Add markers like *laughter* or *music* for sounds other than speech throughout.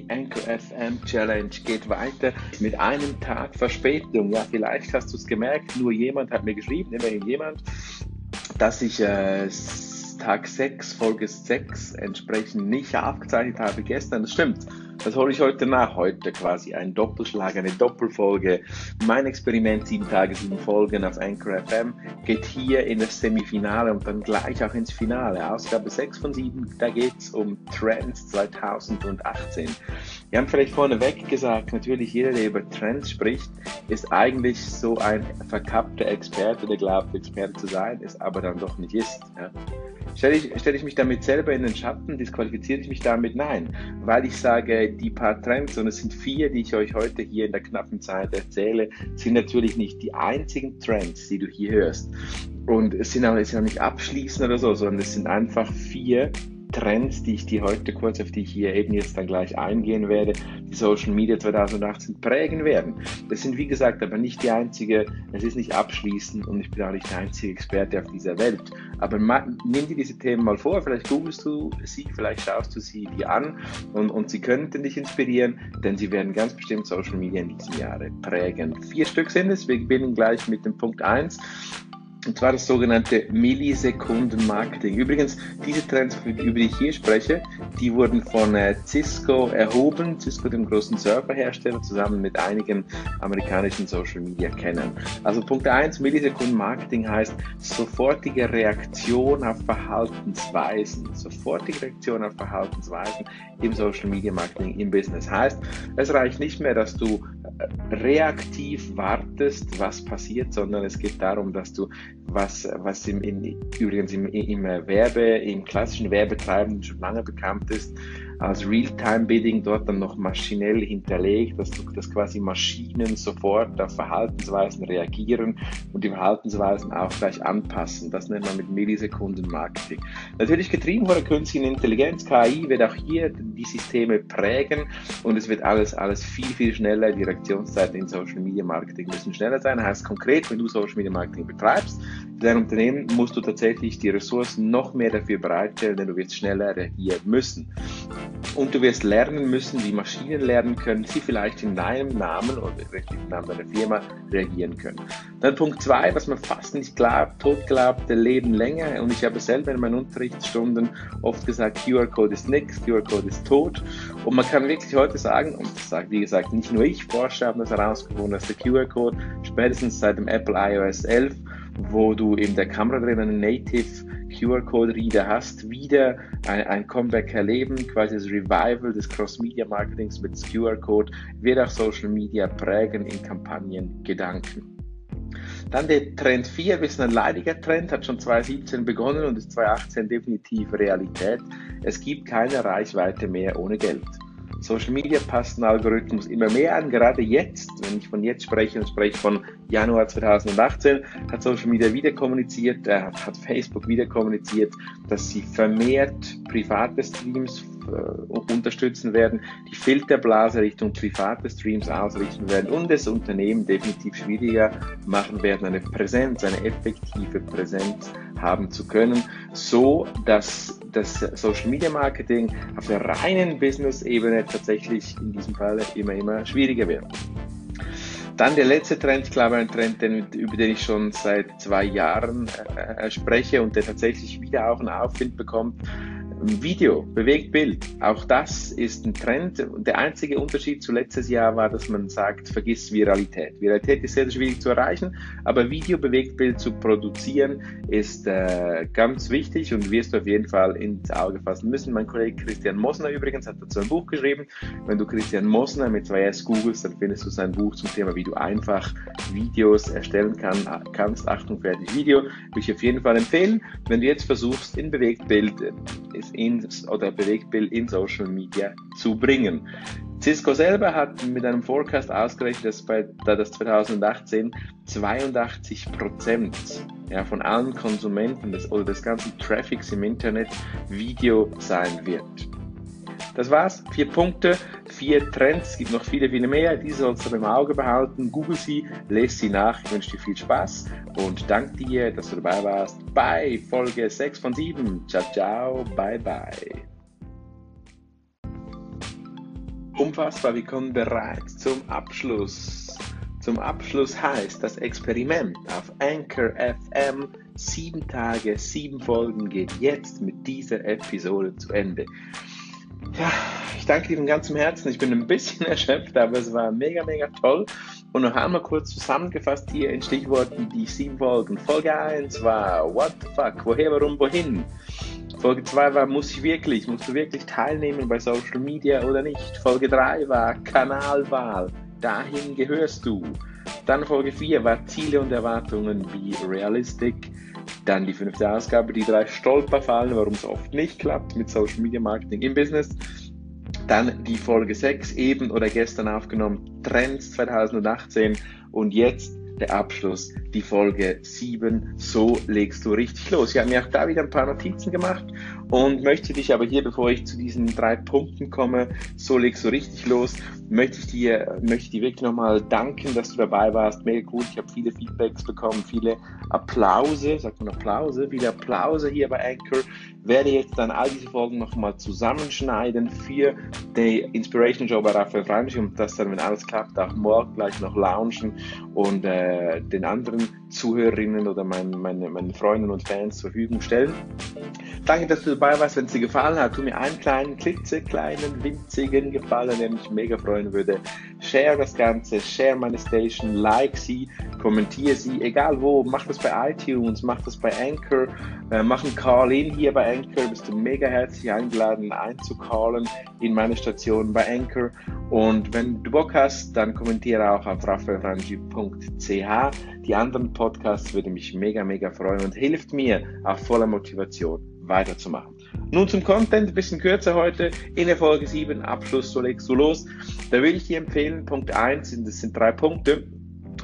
Die Anchor FM Challenge geht weiter mit einem Tag Verspätung. Ja, vielleicht hast du es gemerkt, nur jemand hat mir geschrieben, immerhin jemand, dass ich äh, Tag 6, Folge 6 entsprechend nicht aufgezeichnet habe gestern. Das stimmt. Das hole ich heute nach. Heute quasi ein Doppelschlag, eine Doppelfolge. Mein Experiment, sieben Tage, sieben Folgen auf Anchor FM, geht hier in das Semifinale und dann gleich auch ins Finale. Ausgabe 6 von 7, da geht es um Trends 2018. Wir haben vielleicht vorneweg gesagt, natürlich jeder, der über Trends spricht, ist eigentlich so ein verkappter Experte, der glaubt, Experte zu sein, ist aber dann doch nicht ist. Ja. Stelle ich, stelle ich mich damit selber in den Schatten, disqualifiziere ich mich damit? Nein, weil ich sage, die paar Trends, und es sind vier, die ich euch heute hier in der knappen Zeit erzähle, sind natürlich nicht die einzigen Trends, die du hier hörst. Und es sind auch, es sind auch nicht abschließend oder so, sondern es sind einfach vier Trends, die ich dir heute kurz, auf die ich hier eben jetzt dann gleich eingehen werde, die Social Media 2018 prägen werden. Das sind wie gesagt aber nicht die einzige, es ist nicht abschließend und ich bin auch nicht der einzige Experte auf dieser Welt. Aber nimm dir diese Themen mal vor, vielleicht googelst du sie, vielleicht schaust du sie dir an und, und sie könnten dich inspirieren, denn sie werden ganz bestimmt Social Media in diesem Jahre prägen. Vier Stück sind es, wir beginnen gleich mit dem Punkt 1. Und zwar das sogenannte Millisekunden-Marketing. Übrigens, diese Trends, über die ich hier spreche, die wurden von äh, Cisco erhoben, Cisco dem großen Serverhersteller, zusammen mit einigen amerikanischen Social-Media-Kennern. Also Punkt 1, Millisekunden-Marketing heißt sofortige Reaktion auf Verhaltensweisen. Sofortige Reaktion auf Verhaltensweisen im Social-Media-Marketing, im Business. Heißt, es reicht nicht mehr, dass du reaktiv wartest, was passiert, sondern es geht darum, dass du was, was im, in, übrigens im, im Werbe, im klassischen Werbetreiben schon lange bekannt ist, als Real-Time-Bidding dort dann noch maschinell hinterlegt, dass, dass quasi Maschinen sofort auf Verhaltensweisen reagieren und die Verhaltensweisen auch gleich anpassen. Das nennt man mit Millisekunden-Marketing. Natürlich getrieben von der künstlichen Intelligenz, KI wird auch hier die Systeme prägen und es wird alles, alles viel, viel schneller. Die Reaktionszeiten in Social Media Marketing müssen schneller sein. Heißt konkret, wenn du Social Media Marketing betreibst, dein Unternehmen musst du tatsächlich die Ressourcen noch mehr dafür bereitstellen, denn du wirst schneller reagieren müssen. Und du wirst lernen müssen, wie Maschinen lernen können, sie vielleicht in deinem Namen oder im Namen deiner Firma reagieren können. Dann Punkt zwei, was man fast nicht glaubt, tot glaubt, Leben länger. Und ich habe selber in meinen Unterrichtsstunden oft gesagt, QR-Code ist nichts, QR-Code ist tot. Und man kann wirklich heute sagen, und das sagt wie gesagt nicht nur ich, Forscher haben das herausgefunden, dass der QR-Code spätestens seit dem Apple iOS 11 wo du in der Kamera drin einen Native QR-Code-Reader hast, wieder ein, ein, Comeback erleben, quasi das Revival des Cross-Media-Marketings mit QR-Code, wird auch Social Media prägen in Kampagnengedanken. Dann der Trend 4, ein bisschen ein leidiger Trend, hat schon 2017 begonnen und ist 2018 definitiv Realität. Es gibt keine Reichweite mehr ohne Geld. Social Media passt den Algorithmus immer mehr an. Gerade jetzt, wenn ich von jetzt spreche und spreche von Januar 2018, hat Social Media wieder kommuniziert, äh, hat Facebook wieder kommuniziert, dass sie vermehrt private Streams äh, unterstützen werden, die Filterblase Richtung private Streams ausrichten werden und das Unternehmen definitiv schwieriger machen werden, eine Präsenz, eine effektive Präsenz haben zu können, so dass das Social Media Marketing auf der reinen Business-Ebene tatsächlich in diesem Fall immer, immer schwieriger wird. Dann der letzte Trend, ich glaube ein Trend, den, über den ich schon seit zwei Jahren äh, spreche und der tatsächlich wieder auch einen Aufwind bekommt, Video, Bewegtbild, auch das ist ein Trend. Der einzige Unterschied zu letztes Jahr war, dass man sagt, vergiss Viralität. Viralität ist sehr, sehr schwierig zu erreichen, aber Video, Bewegtbild zu produzieren ist äh, ganz wichtig und wirst du auf jeden Fall ins Auge fassen müssen. Mein Kollege Christian Mosner übrigens hat dazu ein Buch geschrieben. Wenn du Christian Mosner mit zwei S googelst, dann findest du sein Buch zum Thema, wie du einfach Videos erstellen kann, kannst. Achtung, fertig Video. Würde ich auf jeden Fall empfehlen. Wenn du jetzt versuchst, in Bewegtbild in, oder Bewegtbild in Social Media zu bringen. Cisco selber hat mit einem Forecast ausgerechnet, dass bei da das 2018 82 Prozent ja, von allen Konsumenten des, oder des ganzen Traffics im Internet Video sein wird. Das war's. Vier Punkte, vier Trends. Es gibt noch viele, viele mehr. Diese sollst du im Auge behalten. Google sie, lese sie nach. Ich wünsche dir viel Spaß und danke dir, dass du dabei warst bei Folge 6 von 7. Ciao, ciao. Bye, bye. unfassbar, wir kommen bereits zum Abschluss. Zum Abschluss heißt das Experiment auf Anchor FM sieben Tage, sieben Folgen geht jetzt mit dieser Episode zu Ende. Ja, ich danke dir von ganzem Herzen. Ich bin ein bisschen *laughs* erschöpft, aber es war mega, mega toll. Und noch einmal kurz zusammengefasst hier in Stichworten die sieben Folgen. Folge 1 war What the fuck? Woher, warum, wohin? Folge 2 war Muss ich wirklich? Musst du wirklich teilnehmen bei Social Media oder nicht? Folge 3 war Kanalwahl. Dahin gehörst du. Dann Folge 4 war Ziele und Erwartungen wie Realistic. Dann die fünfte Ausgabe, die drei Stolperfallen, warum es oft nicht klappt mit Social Media Marketing im Business. Dann die Folge 6 eben oder gestern aufgenommen, Trends 2018 und jetzt der Abschluss, die Folge 7. So legst du richtig los. Ich habe mir auch da wieder ein paar Notizen gemacht und möchte dich aber hier, bevor ich zu diesen drei Punkten komme, so legst du richtig los, möchte ich dir, möchte dir wirklich nochmal danken, dass du dabei warst. Mega gut. Ich habe viele Feedbacks bekommen, viele Applause, sagt man Applause, viele Applause hier bei Anchor. Werde jetzt dann all diese Folgen nochmal zusammenschneiden für die Inspiration Show bei Raphael Freundlich und das dann, wenn alles klappt, auch morgen gleich noch launchen und äh, den anderen Zuhörerinnen oder meinen, meine, meinen Freunden und Fans zur Verfügung stellen. Danke, dass du dabei warst. Wenn es dir gefallen hat, tu mir einen kleinen, klitzekleinen, winzigen Gefallen, der mich mega freuen würde. Share das Ganze, share meine Station, like sie, kommentiere sie, egal wo. Mach das bei iTunes, mach das bei Anchor, äh, mach einen Call-In hier bei Anchor. Bist du mega herzlich eingeladen, einzucallen in meine Station bei Anchor. Und wenn du Bock hast, dann kommentiere auch auf raphaelrangi.ch. Die anderen Podcasts würde mich mega, mega freuen und hilft mir auf voller Motivation weiterzumachen. Nun zum Content, ein bisschen kürzer heute, in der Folge 7, Abschluss, so legst du los. Da will ich dir empfehlen, Punkt 1, das sind drei Punkte,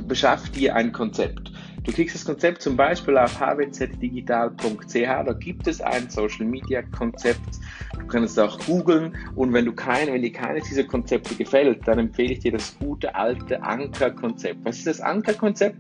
beschaff dir ein Konzept. Du kriegst das Konzept zum Beispiel auf hwzdigital.ch, da gibt es ein Social Media Konzept. Du kannst es auch googeln und wenn du keine, wenn dir keines dieser Konzepte gefällt, dann empfehle ich dir das gute alte Anker-Konzept. Was ist das Anker-Konzept?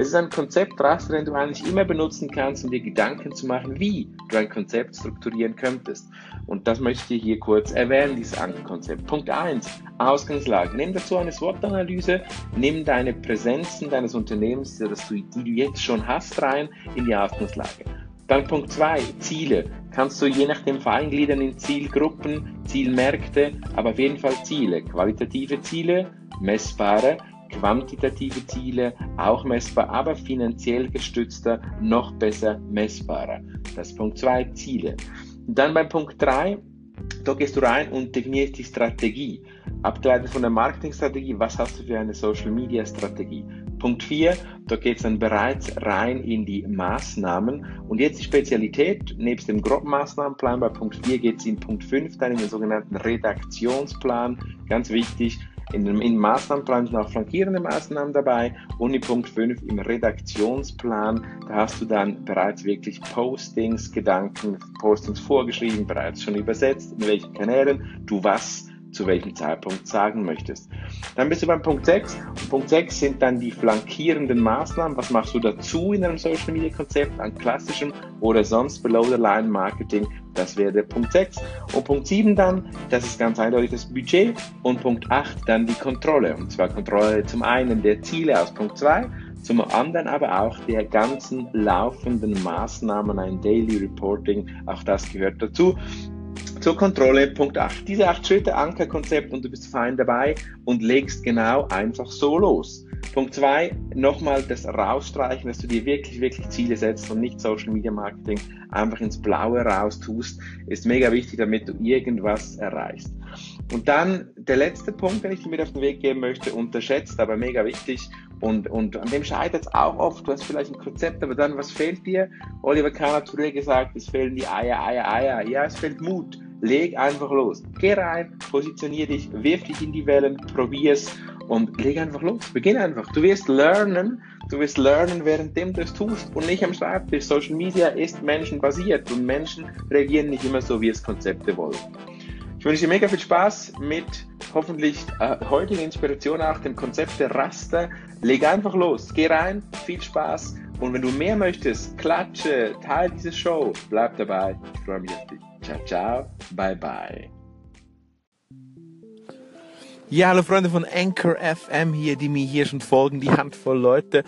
Es ist ein Konzeptraster, den du eigentlich immer benutzen kannst, um dir Gedanken zu machen, wie du ein Konzept strukturieren könntest. Und das möchte ich hier kurz erwähnen, dieses Ankerkonzept. Punkt 1, Ausgangslage. Nimm dazu eine SWOT-Analyse, nimm deine Präsenzen deines Unternehmens, die du, jetzt schon hast, rein in die Ausgangslage. Dann Punkt 2, Ziele. Kannst du je nachdem feingliedern in Zielgruppen, Zielmärkte, aber auf jeden Fall Ziele. Qualitative Ziele, messbare quantitative Ziele, auch messbar, aber finanziell gestützter, noch besser messbarer. Das ist Punkt 2, Ziele. Dann beim Punkt 3, da gehst du rein und definierst die Strategie. Abgeleitet von der Marketingstrategie, was hast du für eine Social Media Strategie? Punkt 4, da geht es dann bereits rein in die Maßnahmen. Und jetzt die Spezialität, nebst dem groben Maßnahmenplan, bei Punkt 4 geht es in Punkt 5 dann in den sogenannten Redaktionsplan. Ganz wichtig, in dem in Maßnahmenplan sind auch flankierende Maßnahmen dabei. Und in Punkt 5 im Redaktionsplan, da hast du dann bereits wirklich Postings, Gedanken, Postings vorgeschrieben, bereits schon übersetzt, in welchen Kanälen du was zu welchem Zeitpunkt sagen möchtest. Dann bist du beim Punkt 6. Und Punkt 6 sind dann die flankierenden Maßnahmen. Was machst du dazu in einem Social Media Konzept an klassischem oder sonst Below-the-Line Marketing? Das wäre der Punkt 6. Und Punkt 7 dann, das ist ganz eindeutig das Budget. Und Punkt 8 dann die Kontrolle. Und zwar Kontrolle zum einen der Ziele aus Punkt 2 zum anderen aber auch der ganzen laufenden Maßnahmen, ein Daily Reporting, auch das gehört dazu. Zur Kontrolle, Punkt 8. Diese 8 Schritte, Ankerkonzept und du bist fein dabei und legst genau einfach so los. Punkt 2, nochmal das rausstreichen, dass du dir wirklich, wirklich Ziele setzt und nicht Social Media Marketing einfach ins Blaue raus tust, ist mega wichtig, damit du irgendwas erreichst. Und dann der letzte Punkt, den ich dir mit auf den Weg geben möchte, unterschätzt, aber mega wichtig und, und an dem scheitert es auch oft. Du hast vielleicht ein Konzept, aber dann, was fehlt dir? Oliver Kahn hat früher gesagt, es fehlen die Eier, Eier, Eier. Ja, es fehlt Mut. Leg einfach los. Geh rein, positionier dich, wirf dich in die Wellen, probier's und leg einfach los. Beginn einfach. Du wirst lernen, du wirst lernen, währenddem du es tust und nicht am Schreibtisch. Social Media ist menschenbasiert und Menschen reagieren nicht immer so, wie es Konzepte wollen. Ich wünsche dir mega viel Spaß mit hoffentlich äh, heutigen Inspiration auch dem Konzept der Raster. Leg einfach los, geh rein, viel Spaß und wenn du mehr möchtest, klatsche, teil diese Show, bleib dabei. Ich freue mich auf dich. Ciao, ciao, bye bye. Ja, hallo Freunde von Anchor FM hier, die mir hier schon folgen, die Handvoll Leute.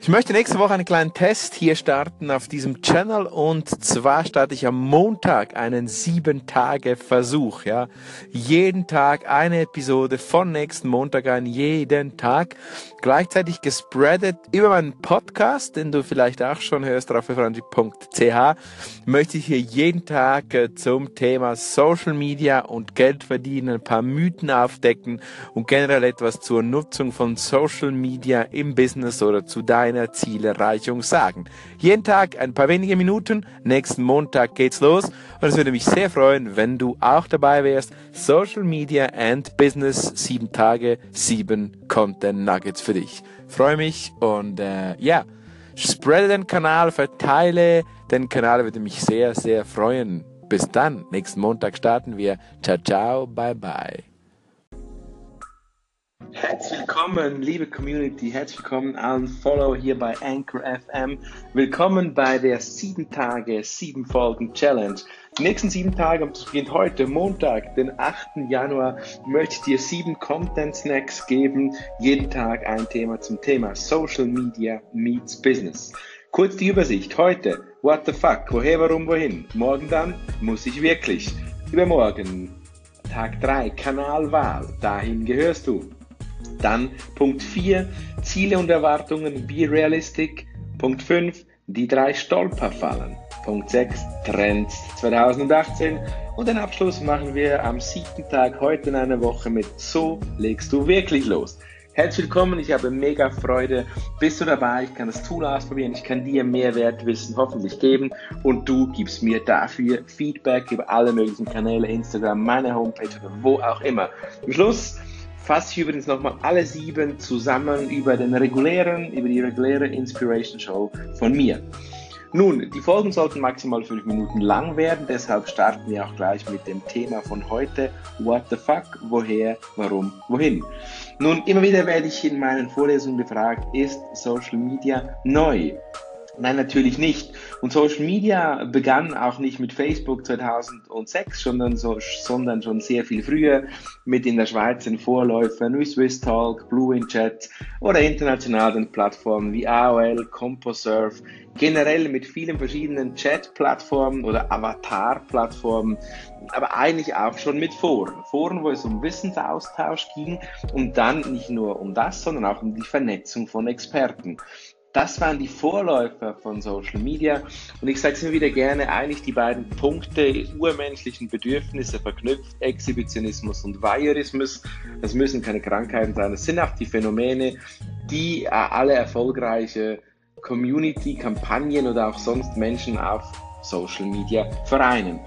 Ich möchte nächste Woche einen kleinen Test hier starten auf diesem Channel und zwar starte ich am Montag einen sieben Tage Versuch, ja. Jeden Tag eine Episode von nächsten Montag an, jeden Tag. Gleichzeitig gespreadet über meinen Podcast, den du vielleicht auch schon hörst, rafaelfranchi.ch, möchte ich hier jeden Tag äh, zum Thema Social Media und Geld verdienen, ein paar Mythen aufdecken, Möglichkeiten und generell etwas zur Nutzung von Social Media im Business oder zu deiner Zielerreichung sagen. Jeden Tag ein paar wenige Minuten. Nächsten Montag geht's los und es würde mich sehr freuen, wenn du auch dabei wärst. Social Media and Business, sieben Tage, sieben Content Nuggets für dich. Freue mich und äh, ja, spread den Kanal, verteile den Kanal, würde mich sehr, sehr freuen. Bis dann, nächsten Montag starten wir. Ciao, ciao, bye, bye. Herzlich willkommen, liebe Community, herzlich willkommen allen Follower hier bei Anchor FM. Willkommen bei der 7 Tage, 7 Folgen Challenge. Die nächsten 7 Tage, und das beginnt heute, Montag, den 8. Januar, möchte ich dir 7 Content Snacks geben. Jeden Tag ein Thema zum Thema Social Media meets Business. Kurz die Übersicht. Heute, what the fuck, woher, warum, wohin. Morgen dann, muss ich wirklich. Übermorgen, Tag 3, Kanalwahl, dahin gehörst du. Dann Punkt 4, Ziele und Erwartungen, be realistic. Punkt 5, die drei Stolperfallen. Punkt 6, Trends 2018. Und den Abschluss machen wir am siebten Tag heute in einer Woche mit So legst du wirklich los. Herzlich willkommen, ich habe mega Freude. Bist du dabei? Ich kann das Tool ausprobieren, ich kann dir Mehrwertwissen hoffentlich geben und du gibst mir dafür Feedback über alle möglichen Kanäle, Instagram, meine Homepage oder wo auch immer. Am Schluss fasse ich übrigens nochmal alle sieben zusammen über den regulären, über die reguläre Inspiration Show von mir. Nun, die Folgen sollten maximal fünf Minuten lang werden, deshalb starten wir auch gleich mit dem Thema von heute. What the fuck? Woher? Warum? Wohin? Nun, immer wieder werde ich in meinen Vorlesungen gefragt, ist Social Media neu? Nein, natürlich nicht. Und Social Media begann auch nicht mit Facebook 2006, sondern, so, sondern schon sehr viel früher mit in der Schweiz den Vorläufern wie SwissTalk, BlueInChat oder internationalen Plattformen wie AOL, CompoServe, generell mit vielen verschiedenen Chat-Plattformen oder Avatar-Plattformen, aber eigentlich auch schon mit Foren. Foren, wo es um Wissensaustausch ging und dann nicht nur um das, sondern auch um die Vernetzung von Experten. Das waren die Vorläufer von Social Media. Und ich sage es immer wieder gerne, eigentlich die beiden Punkte urmenschlichen Bedürfnisse verknüpft, Exhibitionismus und Voyeurismus. Das müssen keine Krankheiten sein, das sind auch die Phänomene, die äh, alle erfolgreiche Community-Kampagnen oder auch sonst Menschen auf Social Media vereinen.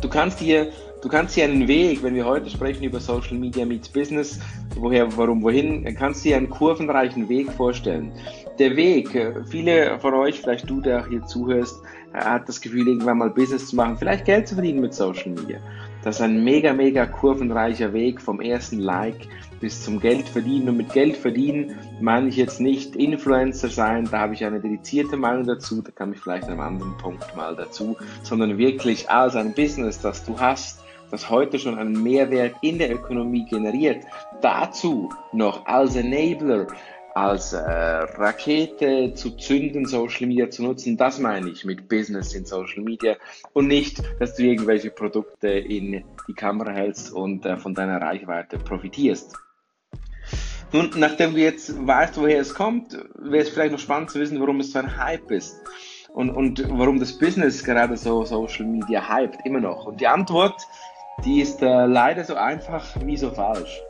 Du kannst dir Du kannst dir einen Weg, wenn wir heute sprechen über Social Media meets Business, woher, warum, wohin, kannst du dir einen kurvenreichen Weg vorstellen. Der Weg, viele von euch, vielleicht du, der hier zuhörst, hat das Gefühl, irgendwann mal Business zu machen, vielleicht Geld zu verdienen mit Social Media. Das ist ein mega, mega kurvenreicher Weg vom ersten Like bis zum Geld verdienen. Und mit Geld verdienen meine ich jetzt nicht Influencer sein, da habe ich eine dedizierte Meinung dazu, da kann ich vielleicht an einem anderen Punkt mal dazu, sondern wirklich als ein Business, das du hast, das heute schon einen Mehrwert in der Ökonomie generiert, dazu noch als Enabler, als äh, Rakete zu zünden, Social Media zu nutzen, das meine ich mit Business in Social Media und nicht, dass du irgendwelche Produkte in die Kamera hältst und äh, von deiner Reichweite profitierst. Nun, nachdem du jetzt weißt, woher es kommt, wäre es vielleicht noch spannend zu wissen, warum es so ein Hype ist und, und warum das Business gerade so Social Media hypt, immer noch. Und die Antwort die ist äh, leider so einfach wie so falsch.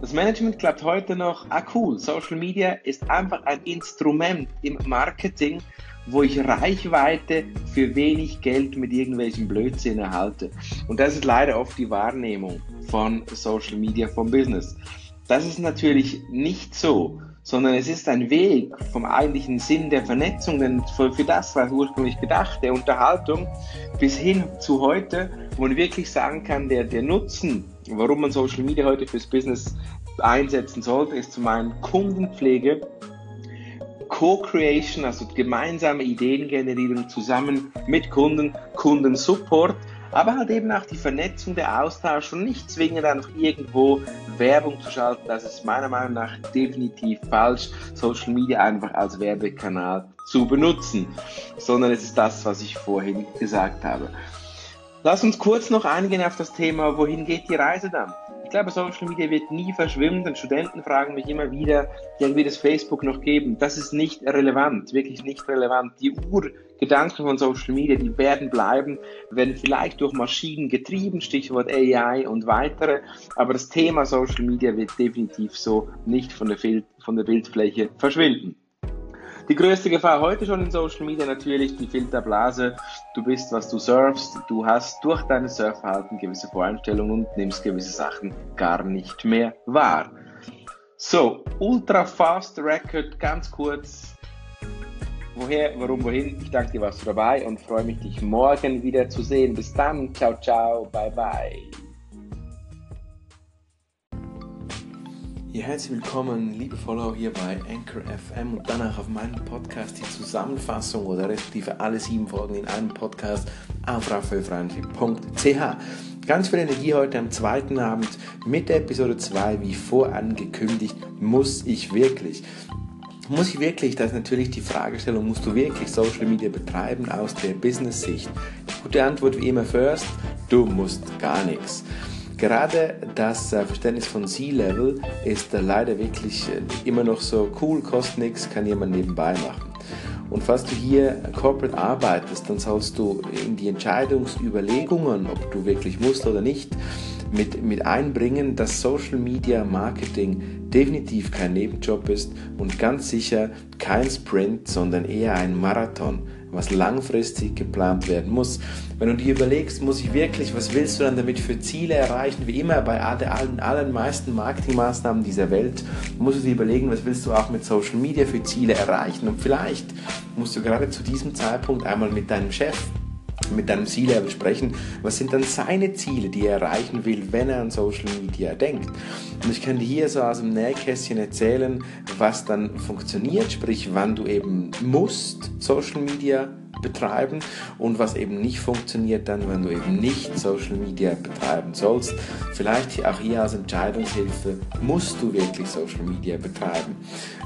Das Management glaubt heute noch, ah cool, Social Media ist einfach ein Instrument im Marketing, wo ich Reichweite für wenig Geld mit irgendwelchen Blödsinn erhalte. Und das ist leider oft die Wahrnehmung von Social Media, vom Business. Das ist natürlich nicht so sondern es ist ein Weg vom eigentlichen Sinn der Vernetzung, denn für, das war ursprünglich gedacht, der Unterhaltung, bis hin zu heute, wo man wirklich sagen kann, der, der Nutzen, warum man Social Media heute fürs Business einsetzen sollte, ist zum einen Kundenpflege, Co-Creation, also gemeinsame Ideengenerierung zusammen mit Kunden, Kundensupport, aber halt eben auch die Vernetzung, der Austausch und nicht zwingend einfach irgendwo Werbung zu schalten. Das ist meiner Meinung nach definitiv falsch, Social Media einfach als Werbekanal zu benutzen, sondern es ist das, was ich vorhin gesagt habe. Lass uns kurz noch eingehen auf das Thema, wohin geht die Reise dann? Ich glaube, Social Media wird nie verschwimmen. Und Studenten fragen mich immer wieder, ja, wie das Facebook noch geben. Das ist nicht relevant, wirklich nicht relevant. Die Urgedanken von Social Media, die werden bleiben, werden vielleicht durch Maschinen getrieben, Stichwort AI und weitere. Aber das Thema Social Media wird definitiv so nicht von der, von der Bildfläche verschwinden. Die größte Gefahr heute schon in Social Media natürlich die Filterblase. Du bist, was du surfst. Du hast durch dein Surfverhalten gewisse Voreinstellungen und nimmst gewisse Sachen gar nicht mehr wahr. So, Ultra Fast Record, ganz kurz. Woher, warum, wohin? Ich danke dir, warst du dabei und freue mich, dich morgen wieder zu sehen. Bis dann. Ciao, ciao. Bye, bye. Ja, herzlich willkommen, liebe Follower hier bei Anchor FM und danach auf meinem Podcast die Zusammenfassung oder respektive alle sieben Folgen in einem Podcast auf raphaelfreundlich.ch. Ganz viel Energie heute am zweiten Abend mit Episode 2, wie vorangekündigt, muss ich wirklich. Muss ich wirklich, das ist natürlich die Fragestellung, musst du wirklich Social Media betreiben aus der Business-Sicht? Gute Antwort wie immer first, du musst gar nichts. Gerade das äh, Verständnis von C-Level ist äh, leider wirklich äh, immer noch so cool, kostet nichts, kann jemand nebenbei machen. Und falls du hier corporate arbeitest, dann sollst du in die Entscheidungsüberlegungen, ob du wirklich musst oder nicht, mit, mit einbringen, dass Social Media Marketing definitiv kein Nebenjob ist und ganz sicher kein Sprint, sondern eher ein Marathon was langfristig geplant werden muss. Wenn du dir überlegst, muss ich wirklich, was willst du dann damit für Ziele erreichen? Wie immer bei allen, allen meisten Marketingmaßnahmen dieser Welt, musst du dir überlegen, was willst du auch mit Social Media für Ziele erreichen? Und vielleicht musst du gerade zu diesem Zeitpunkt einmal mit deinem Chef mit deinem C-Level sprechen, was sind dann seine Ziele, die er erreichen will, wenn er an Social Media denkt. Und ich kann dir hier so aus dem Nähkästchen erzählen, was dann funktioniert, sprich wann du eben musst Social Media betreiben und was eben nicht funktioniert dann, wenn du eben nicht Social Media betreiben sollst. Vielleicht auch hier als Entscheidungshilfe musst du wirklich Social Media betreiben.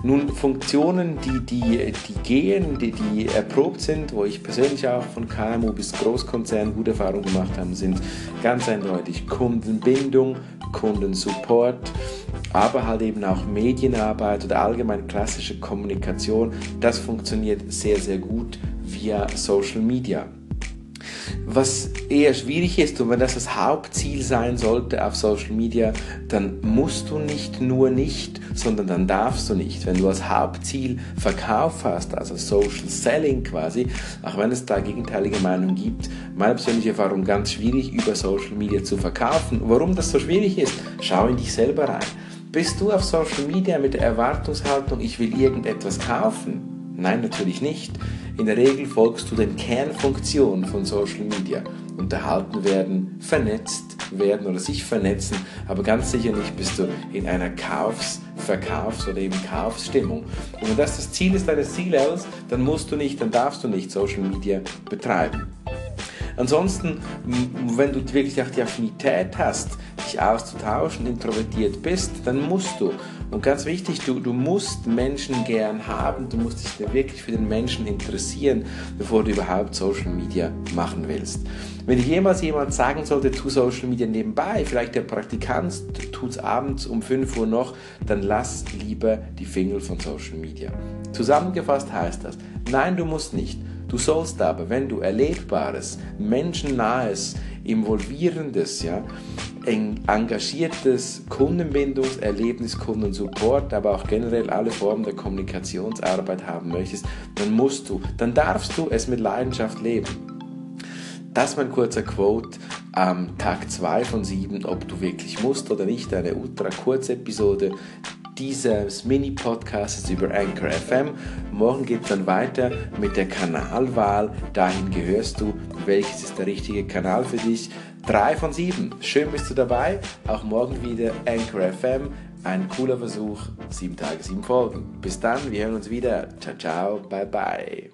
Nun, Funktionen, die, die, die gehen, die, die erprobt sind, wo ich persönlich auch von KMU bis Großkonzern gute Erfahrungen gemacht habe, sind ganz eindeutig Kundenbindung, Kundensupport, aber halt eben auch Medienarbeit oder allgemein klassische Kommunikation. Das funktioniert sehr, sehr gut via Social Media. Was eher schwierig ist und wenn das das Hauptziel sein sollte auf Social Media, dann musst du nicht nur nicht, sondern dann darfst du nicht. Wenn du als Hauptziel Verkauf hast, also Social Selling quasi, auch wenn es da gegenteilige Meinungen gibt, meine persönliche Erfahrung ganz schwierig über Social Media zu verkaufen. Warum das so schwierig ist, schau in dich selber rein. Bist du auf Social Media mit der Erwartungshaltung, ich will irgendetwas kaufen? Nein, natürlich nicht. In der Regel folgst du den Kernfunktionen von Social Media. Unterhalten werden, vernetzt werden oder sich vernetzen, aber ganz sicher nicht bist du in einer Kaufs-, Verkaufs- oder eben Kaufsstimmung. Und wenn das das Ziel ist deines C-Levels, dann musst du nicht, dann darfst du nicht Social Media betreiben. Ansonsten, wenn du wirklich auch die Affinität hast, dich auszutauschen, introvertiert bist, dann musst du. Und ganz wichtig, du, du musst Menschen gern haben, du musst dich wirklich für den Menschen interessieren, bevor du überhaupt Social Media machen willst. Wenn dir jemals jemand sagen sollte, tu Social Media nebenbei, vielleicht der Praktikant tut es abends um 5 Uhr noch, dann lass lieber die Finger von Social Media. Zusammengefasst heißt das, nein, du musst nicht. Du sollst aber, wenn du erlebbares, menschennahes, involvierendes, ja, engagiertes Kundenbindungserlebnis, Kundensupport, aber auch generell alle Formen der Kommunikationsarbeit haben möchtest, dann musst du, dann darfst du es mit Leidenschaft leben. Das ist mein kurzer Quote am Tag 2 von 7, ob du wirklich musst oder nicht, eine ultra kurze Episode dieses Mini-Podcasts über Anchor FM. Morgen geht es dann weiter mit der Kanalwahl. Dahin gehörst du. Welches ist der richtige Kanal für dich? Drei von sieben. Schön bist du dabei. Auch morgen wieder Anchor FM. Ein cooler Versuch. Sieben Tage, sieben Folgen. Bis dann, wir hören uns wieder. Ciao, ciao, bye, bye.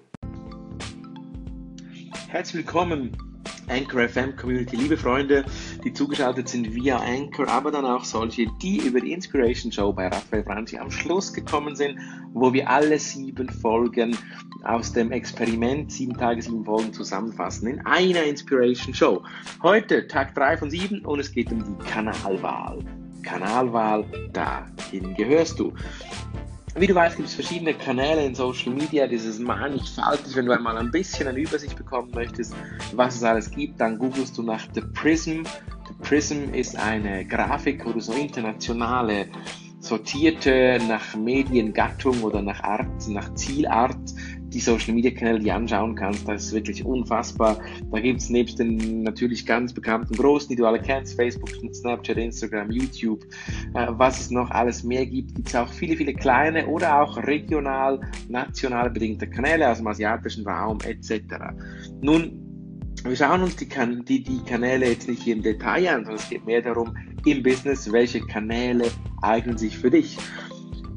Herzlich willkommen Anchor FM Community, liebe Freunde, die zugeschaltet sind via Anchor, aber dann auch solche, die über die Inspiration Show bei Raphael Franchi am Schluss gekommen sind, wo wir alle sieben Folgen aus dem Experiment sieben Tage, sieben Folgen zusammenfassen in einer Inspiration Show. Heute Tag drei von sieben und es geht um die Kanalwahl. Kanalwahl, dahin gehörst du. Wie du weißt, gibt es verschiedene Kanäle in Social Media. Dieses mannigfaltig. Wenn du einmal ein bisschen eine Übersicht bekommen möchtest, was es alles gibt, dann googelst du nach The Prism. The Prism ist eine Grafik, wo du so internationale sortierte nach Mediengattung oder nach Art, nach Zielart die Social Media Kanäle die anschauen kannst, das ist wirklich unfassbar. Da gibt es nebst den natürlich ganz bekannten großen, die du alle kennst, Facebook, Snapchat, Instagram, YouTube, äh, was es noch alles mehr gibt, gibt es auch viele, viele kleine oder auch regional, national bedingte Kanäle aus dem asiatischen Raum etc. Nun, wir schauen uns die, kan die, die Kanäle jetzt nicht im Detail an, sondern es geht mehr darum, im Business, welche Kanäle eignen sich für dich.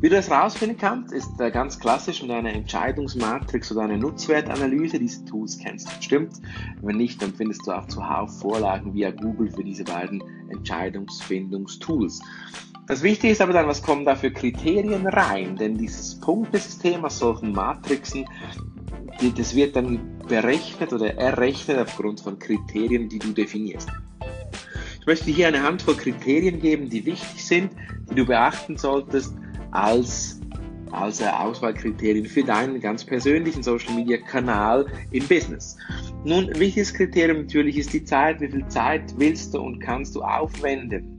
Wie du das rausfinden kannst, ist äh, ganz klassisch mit einer Entscheidungsmatrix oder einer Nutzwertanalyse. Diese Tools kennst du bestimmt. Wenn nicht, dann findest du auch zuhauf Vorlagen via Google für diese beiden Entscheidungsfindungstools. Das Wichtige ist aber dann, was kommen da für Kriterien rein? Denn dieses Punktesystem aus solchen Matrixen, das wird dann berechnet oder errechnet aufgrund von Kriterien, die du definierst. Ich möchte hier eine Handvoll Kriterien geben, die wichtig sind, die du beachten solltest, als, als Auswahlkriterien für deinen ganz persönlichen Social Media Kanal im Business. Nun, wichtiges Kriterium natürlich ist die Zeit. Wie viel Zeit willst du und kannst du aufwenden?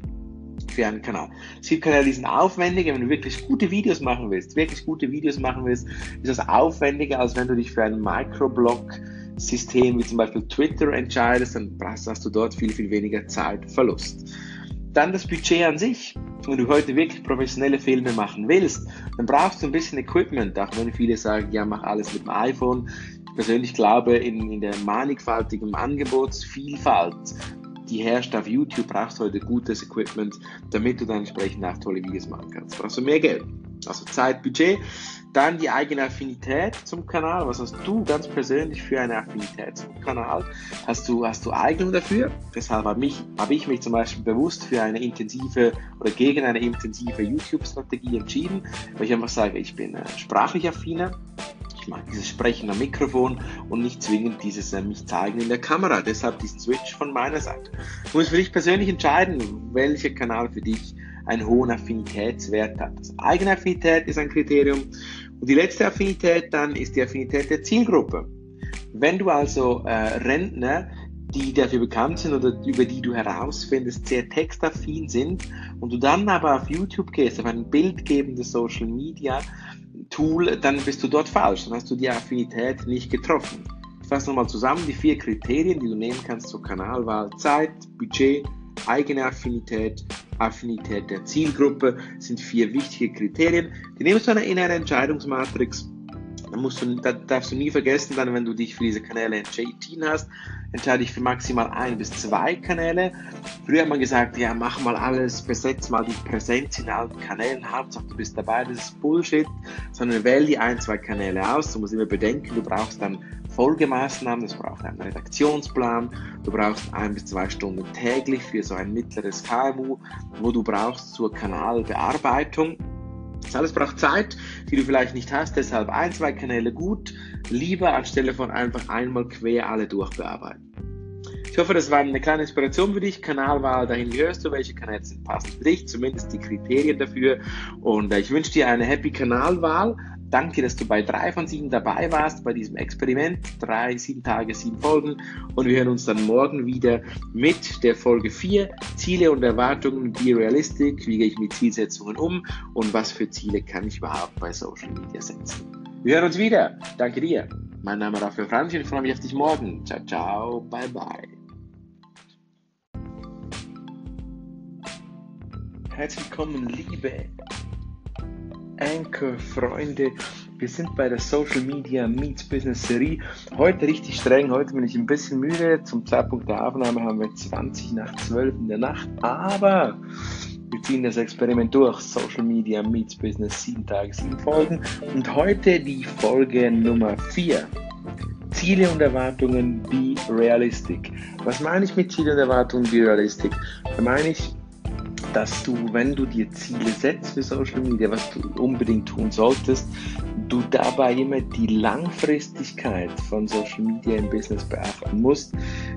für einen Kanal. Es gibt Kanäle, die sind aufwendiger, wenn du wirklich gute Videos machen willst, wirklich gute Videos machen willst, ist das aufwendiger, als wenn du dich für ein Microblog-System wie zum Beispiel Twitter entscheidest, dann hast du dort viel, viel weniger Zeitverlust. Dann das Budget an sich. Wenn du heute wirklich professionelle Filme machen willst, dann brauchst du ein bisschen Equipment, auch wenn viele sagen, ja, mach alles mit dem iPhone. Ich persönlich glaube, in, in der mannigfaltigen Angebotsvielfalt, die herrscht auf YouTube, brauchst du heute gutes Equipment, damit du dann entsprechend auch tolle Videos machen kannst. Brauchst du mehr Geld. Also Zeit, Budget. Dann die eigene Affinität zum Kanal. Was hast du ganz persönlich für eine Affinität zum Kanal? Hast du, hast du Eignung dafür? Deshalb habe ich, habe ich mich zum Beispiel bewusst für eine intensive oder gegen eine intensive YouTube-Strategie entschieden, weil ich einfach sage, ich bin äh, sprachlich affiner. Ich mag dieses Sprechen am Mikrofon und nicht zwingend dieses äh, mich zeigen in der Kamera. Deshalb die Switch von meiner Seite. Du musst für dich persönlich entscheiden, welcher Kanal für dich einen hohen Affinitätswert hat. Also eigene Affinität ist ein Kriterium. Und die letzte Affinität dann ist die Affinität der Zielgruppe. Wenn du also äh, Rentner, die dafür bekannt sind oder über die du herausfindest, sehr textaffin sind und du dann aber auf YouTube gehst, auf ein bildgebendes Social Media Tool, dann bist du dort falsch. Dann hast du die Affinität nicht getroffen. Ich fasse nochmal zusammen die vier Kriterien, die du nehmen kannst zur Kanalwahl. Zeit, Budget, eigene Affinität, Affinität der Zielgruppe sind vier wichtige Kriterien. Die nimmst du in einer Entscheidungsmatrix. Da, musst du, da darfst du nie vergessen, dann, wenn du dich für diese Kanäle entschieden hast, entscheide dich für maximal ein bis zwei Kanäle. Früher hat man gesagt, ja, mach mal alles, besetz mal die Präsenz in allen Kanälen, Hauptsache du bist dabei, das ist Bullshit, sondern wähl die ein, zwei Kanäle aus. Du musst immer bedenken, du brauchst dann Folgemaßnahmen, es braucht einen Redaktionsplan, du brauchst ein bis zwei Stunden täglich für so ein mittleres KMU, wo du brauchst zur Kanalbearbeitung. Das alles braucht Zeit, die du vielleicht nicht hast, deshalb ein, zwei Kanäle gut, lieber anstelle von einfach einmal quer alle durchbearbeiten. Ich hoffe, das war eine kleine Inspiration für dich. Kanalwahl, dahin gehörst du, welche Kanäle sind passend für dich, zumindest die Kriterien dafür. Und äh, ich wünsche dir eine happy Kanalwahl. Danke, dass du bei drei von sieben dabei warst, bei diesem Experiment. Drei, sieben Tage, sieben Folgen. Und wir hören uns dann morgen wieder mit der Folge 4. Ziele und Erwartungen, be realistic. Wie gehe ich mit Zielsetzungen um? Und was für Ziele kann ich überhaupt bei Social Media setzen? Wir hören uns wieder. Danke dir. Mein Name ist Raphael Franchi und ich freue mich auf dich morgen. Ciao, ciao. Bye, bye. Herzlich willkommen, liebe Anchor-Freunde. Wir sind bei der Social Media Meets Business Serie. Heute richtig streng, heute bin ich ein bisschen müde. Zum Zeitpunkt der Aufnahme haben wir 20 nach 12 in der Nacht, aber wir ziehen das Experiment durch. Social Media Meets Business, sieben Tage, sieben Folgen. Und heute die Folge Nummer 4. Ziele und Erwartungen be realistic. Was meine ich mit Ziele und Erwartungen be realistic? Da meine ich, dass du, wenn du dir Ziele setzt für Social Media, was du unbedingt tun solltest, du dabei immer die Langfristigkeit von Social Media im Business beachten musst.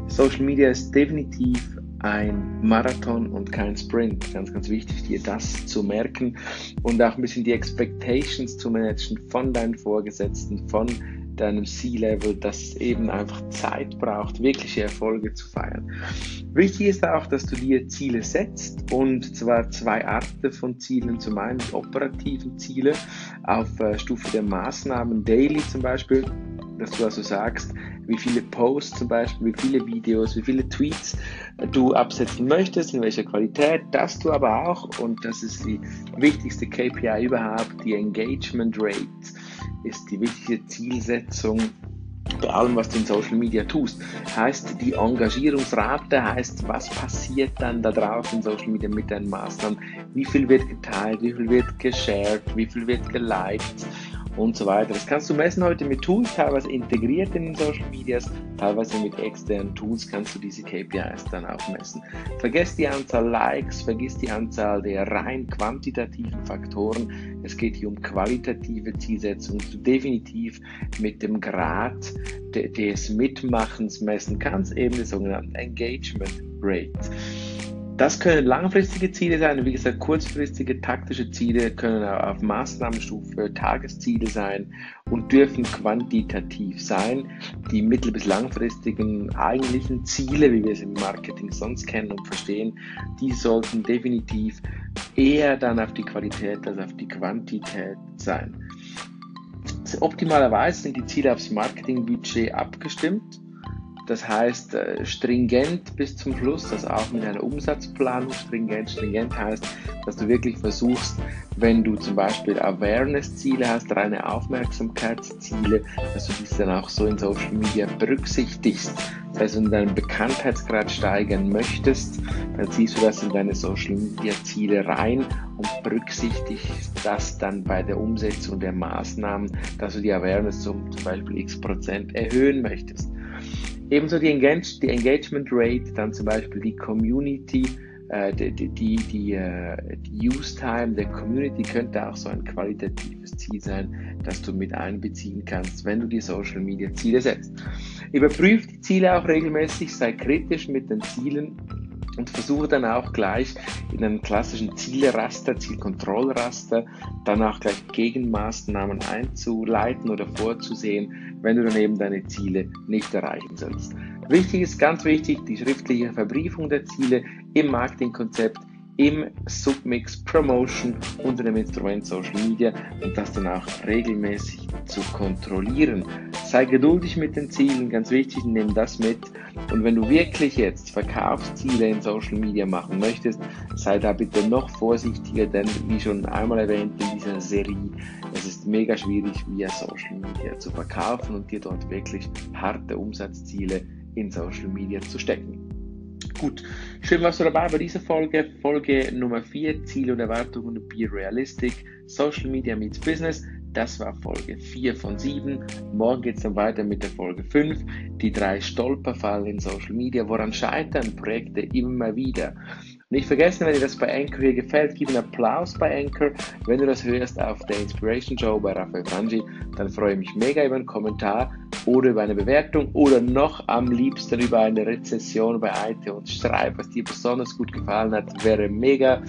Social Media ist definitiv ein Marathon und kein Sprint. Ganz, ganz wichtig, dir das zu merken und auch ein bisschen die Expectations zu managen von deinen Vorgesetzten, von deinem C-Level, das eben einfach Zeit braucht, wirkliche Erfolge zu feiern. Wichtig ist auch, dass du dir Ziele setzt und zwar zwei Arten von Zielen. Zum einen die operativen Ziele auf äh, Stufe der Maßnahmen, Daily zum Beispiel, dass du also sagst, wie viele Posts zum Beispiel, wie viele Videos, wie viele Tweets du absetzen möchtest, in welcher Qualität, dass du aber auch, und das ist die wichtigste KPI überhaupt, die Engagement Rate ist die wichtige Zielsetzung bei allem, was du in Social Media tust. Heißt, die Engagierungsrate heißt, was passiert dann da drauf in Social Media mit deinen Maßnahmen? Wie viel wird geteilt? Wie viel wird geshared? Wie viel wird geliked? Und so weiter. Das kannst du messen heute mit Tools, teilweise integriert in den Social Medias, teilweise mit externen Tools kannst du diese KPIs dann auch messen. Vergiss die Anzahl Likes, vergiss die Anzahl der rein quantitativen Faktoren. Es geht hier um qualitative Zielsetzungen, die du definitiv mit dem Grad des Mitmachens messen kannst, eben der sogenannten Engagement Rate. Das können langfristige Ziele sein, wie gesagt, kurzfristige taktische Ziele können auf Maßnahmenstufe Tagesziele sein und dürfen quantitativ sein. Die mittel- bis langfristigen eigentlichen Ziele, wie wir es im Marketing sonst kennen und verstehen, die sollten definitiv eher dann auf die Qualität als auf die Quantität sein. Optimalerweise sind die Ziele aufs Marketingbudget abgestimmt das heißt, äh, stringent bis zum Schluss, also auch mit einer Umsatzplanung stringent. Stringent heißt, dass du wirklich versuchst, wenn du zum Beispiel Awareness-Ziele hast, reine Aufmerksamkeitsziele, dass du dies dann auch so in Social Media berücksichtigst. Das heißt, wenn du deinen Bekanntheitsgrad steigern möchtest, dann ziehst du das in deine Social Media Ziele rein und berücksichtigst das dann bei der Umsetzung der Maßnahmen, dass du die Awareness um zum Beispiel x Prozent erhöhen möchtest. Ebenso die, Engage die Engagement Rate, dann zum Beispiel die Community, äh, die, die, die, äh, die Use Time der Community könnte auch so ein qualitatives Ziel sein, das du mit einbeziehen kannst, wenn du die Social Media Ziele setzt. Überprüf die Ziele auch regelmäßig, sei kritisch mit den Zielen und versuche dann auch gleich in einem klassischen Zielraster, Zielkontrollraster, dann auch gleich Gegenmaßnahmen einzuleiten oder vorzusehen, wenn du dann eben deine Ziele nicht erreichen sollst. Wichtig ist ganz wichtig die schriftliche Verbriefung der Ziele im Marketingkonzept im Submix Promotion unter dem Instrument Social Media und das dann auch regelmäßig zu kontrollieren. Sei geduldig mit den Zielen, ganz wichtig, nimm das mit. Und wenn du wirklich jetzt Verkaufsziele in Social Media machen möchtest, sei da bitte noch vorsichtiger, denn wie schon einmal erwähnt in dieser Serie, es ist mega schwierig via Social Media zu verkaufen und dir dort wirklich harte Umsatzziele in Social Media zu stecken. Gut, schön warst du dabei bei dieser Folge, Folge Nummer 4, Ziele und Erwartungen, Be Realistic, Social Media meets Business. Das war Folge 4 von 7. Morgen geht es dann weiter mit der Folge 5, die drei Stolperfallen in Social Media. Woran scheitern Projekte immer wieder? Nicht vergessen, wenn dir das bei Anchor hier gefällt, gib einen Applaus bei Anchor. Wenn du das hörst auf der Inspiration Show bei Raphael Frangi, dann freue ich mich mega über einen Kommentar oder über eine Bewertung oder noch am liebsten über eine Rezession bei iTunes. Schreib, was dir besonders gut gefallen hat, wäre mega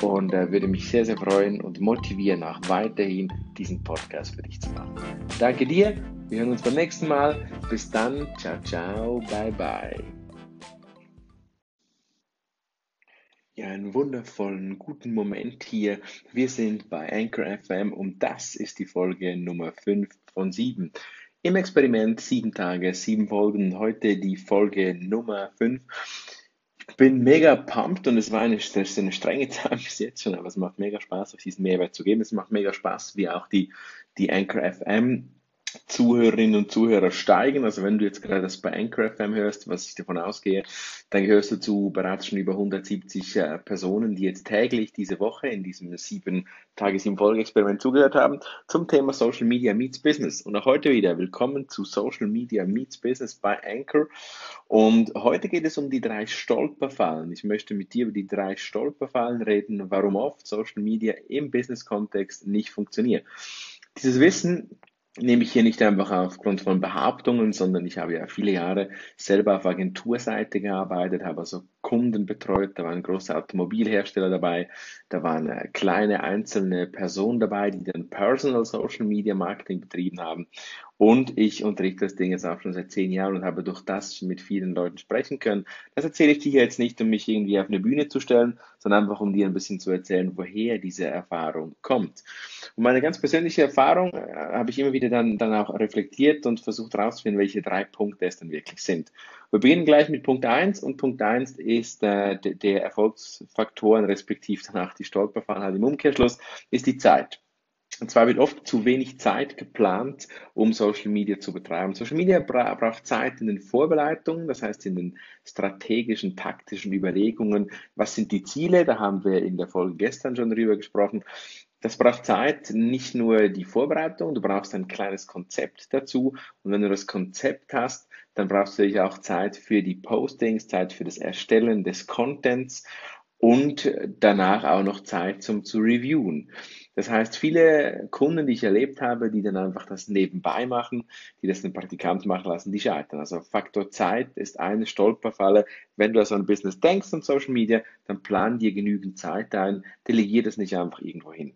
und äh, würde mich sehr, sehr freuen und motivieren, auch weiterhin diesen Podcast für dich zu machen. Danke dir, wir hören uns beim nächsten Mal. Bis dann, ciao, ciao, bye, bye. Ja, einen wundervollen, guten Moment hier. Wir sind bei Anchor FM und das ist die Folge Nummer 5 von 7. Im Experiment sieben Tage, sieben Folgen. Heute die Folge Nummer 5. Ich bin mega pumped und es war eine, eine strenge Zeit *laughs* bis jetzt schon, aber es macht mega Spaß, euch diesen Mehrwert zu geben. Es macht mega Spaß, wie auch die, die Anchor FM Zuhörerinnen und Zuhörer steigen. Also wenn du jetzt gerade das bei Anchor FM hörst, was ich davon ausgehe, dann gehörst du zu bereits schon über 170 äh, Personen, die jetzt täglich diese Woche in diesem sieben Tages im Folgeexperiment zugehört haben zum Thema Social Media Meets Business. Und auch heute wieder willkommen zu Social Media Meets Business bei Anchor. Und heute geht es um die drei Stolperfallen. Ich möchte mit dir über die drei Stolperfallen reden, warum oft Social Media im Business-Kontext nicht funktioniert. Dieses Wissen nehme ich hier nicht einfach aufgrund von Behauptungen, sondern ich habe ja viele Jahre selber auf Agenturseite gearbeitet, habe also Kunden betreut, da waren große Automobilhersteller dabei, da waren kleine einzelne Personen dabei, die dann Personal Social Media Marketing betrieben haben. Und ich unterrichte das Ding jetzt auch schon seit zehn Jahren und habe durch das mit vielen Leuten sprechen können. Das erzähle ich dir jetzt nicht, um mich irgendwie auf eine Bühne zu stellen, sondern einfach, um dir ein bisschen zu erzählen, woher diese Erfahrung kommt. Und meine ganz persönliche Erfahrung äh, habe ich immer wieder dann, dann auch reflektiert und versucht herauszufinden, welche drei Punkte es dann wirklich sind. Wir beginnen gleich mit Punkt 1 und Punkt 1 ist äh, der Erfolgsfaktoren, respektive danach die Stolperfallen halt im Umkehrschluss, ist die Zeit. Und zwar wird oft zu wenig Zeit geplant, um Social Media zu betreiben. Social Media bra braucht Zeit in den Vorbereitungen, das heißt in den strategischen, taktischen Überlegungen. Was sind die Ziele? Da haben wir in der Folge gestern schon drüber gesprochen. Das braucht Zeit, nicht nur die Vorbereitung, du brauchst ein kleines Konzept dazu. Und wenn du das Konzept hast, dann brauchst du natürlich auch Zeit für die Postings, Zeit für das Erstellen des Contents und danach auch noch Zeit zum zu reviewen. Das heißt, viele Kunden, die ich erlebt habe, die dann einfach das nebenbei machen, die das den Praktikant machen lassen, die scheitern. Also Faktor Zeit ist eine Stolperfalle. Wenn du also an Business denkst und Social Media, dann plan dir genügend Zeit ein, delegier das nicht einfach irgendwo hin.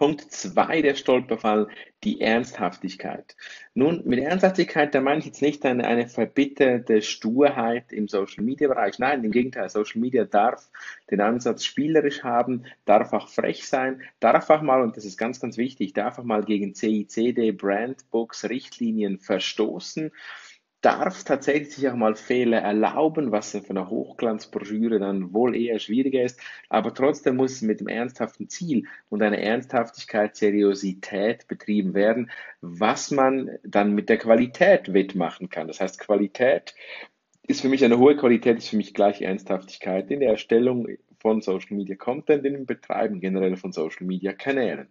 Punkt zwei der Stolperfall, die Ernsthaftigkeit. Nun, mit Ernsthaftigkeit, da meine ich jetzt nicht eine, eine verbitterte Sturheit im Social Media Bereich. Nein, im Gegenteil, Social Media darf den Ansatz spielerisch haben, darf auch frech sein, darf auch mal, und das ist ganz, ganz wichtig, darf auch mal gegen CICD, Brandbooks, Richtlinien verstoßen darf tatsächlich sich auch mal Fehler erlauben, was für eine Hochglanzbroschüre dann wohl eher schwieriger ist, aber trotzdem muss es mit dem ernsthaften Ziel und einer Ernsthaftigkeit, Seriosität betrieben werden, was man dann mit der Qualität wettmachen kann. Das heißt, Qualität ist für mich eine hohe Qualität, ist für mich gleich Ernsthaftigkeit in der Erstellung von Social Media Content, in dem Betreiben generell von Social Media Kanälen.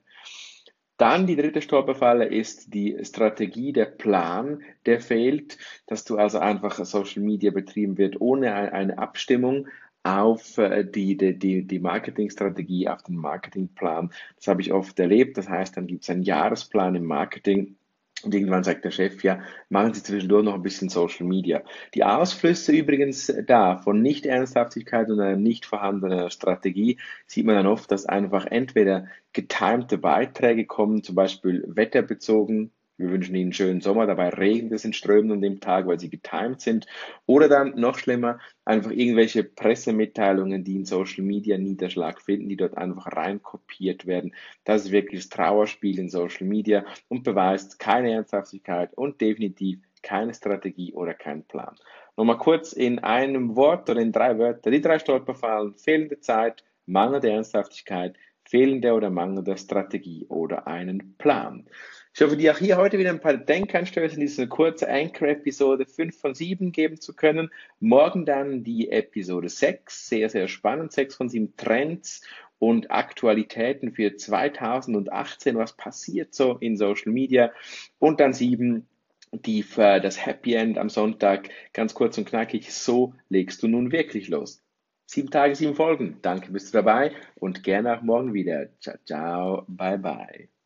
Dann die dritte Stolperfalle ist die Strategie, der Plan, der fehlt, dass du also einfach Social Media betrieben wird ohne eine Abstimmung auf äh, die, die, die Marketingstrategie, auf den Marketingplan. Das habe ich oft erlebt. Das heißt, dann gibt es einen Jahresplan im Marketing und irgendwann sagt der Chef, ja, machen Sie zwischendurch noch ein bisschen Social Media. Die Ausflüsse übrigens da von Nicht-Ernsthaftigkeit und einer nicht vorhandenen Strategie sieht man dann oft, dass einfach entweder getimte Beiträge kommen, zum Beispiel wetterbezogen, wir wünschen Ihnen einen schönen Sommer. Dabei regnet es in Strömen an dem Tag, weil sie getimed sind. Oder dann noch schlimmer, einfach irgendwelche Pressemitteilungen, die in Social Media Niederschlag finden, die dort einfach reinkopiert werden. Das ist wirklich das Trauerspiel in Social Media und beweist keine Ernsthaftigkeit und definitiv keine Strategie oder keinen Plan. Nochmal kurz in einem Wort oder in drei Wörtern. Die drei Stolperfallen, fehlende Zeit, mangelnde Ernsthaftigkeit, fehlende oder mangelnde Strategie oder einen Plan. Ich hoffe, dir auch hier heute wieder ein paar Denkanstöße in diese kurze Anchor-Episode 5 von 7 geben zu können. Morgen dann die Episode 6, sehr, sehr spannend, 6 von 7 Trends und Aktualitäten für 2018, was passiert so in Social Media. Und dann 7 die, für das Happy End am Sonntag, ganz kurz und knackig, so legst du nun wirklich los. Sieben Tage, sieben Folgen. Danke, bist du dabei und gerne auch morgen wieder. Ciao, ciao, bye, bye.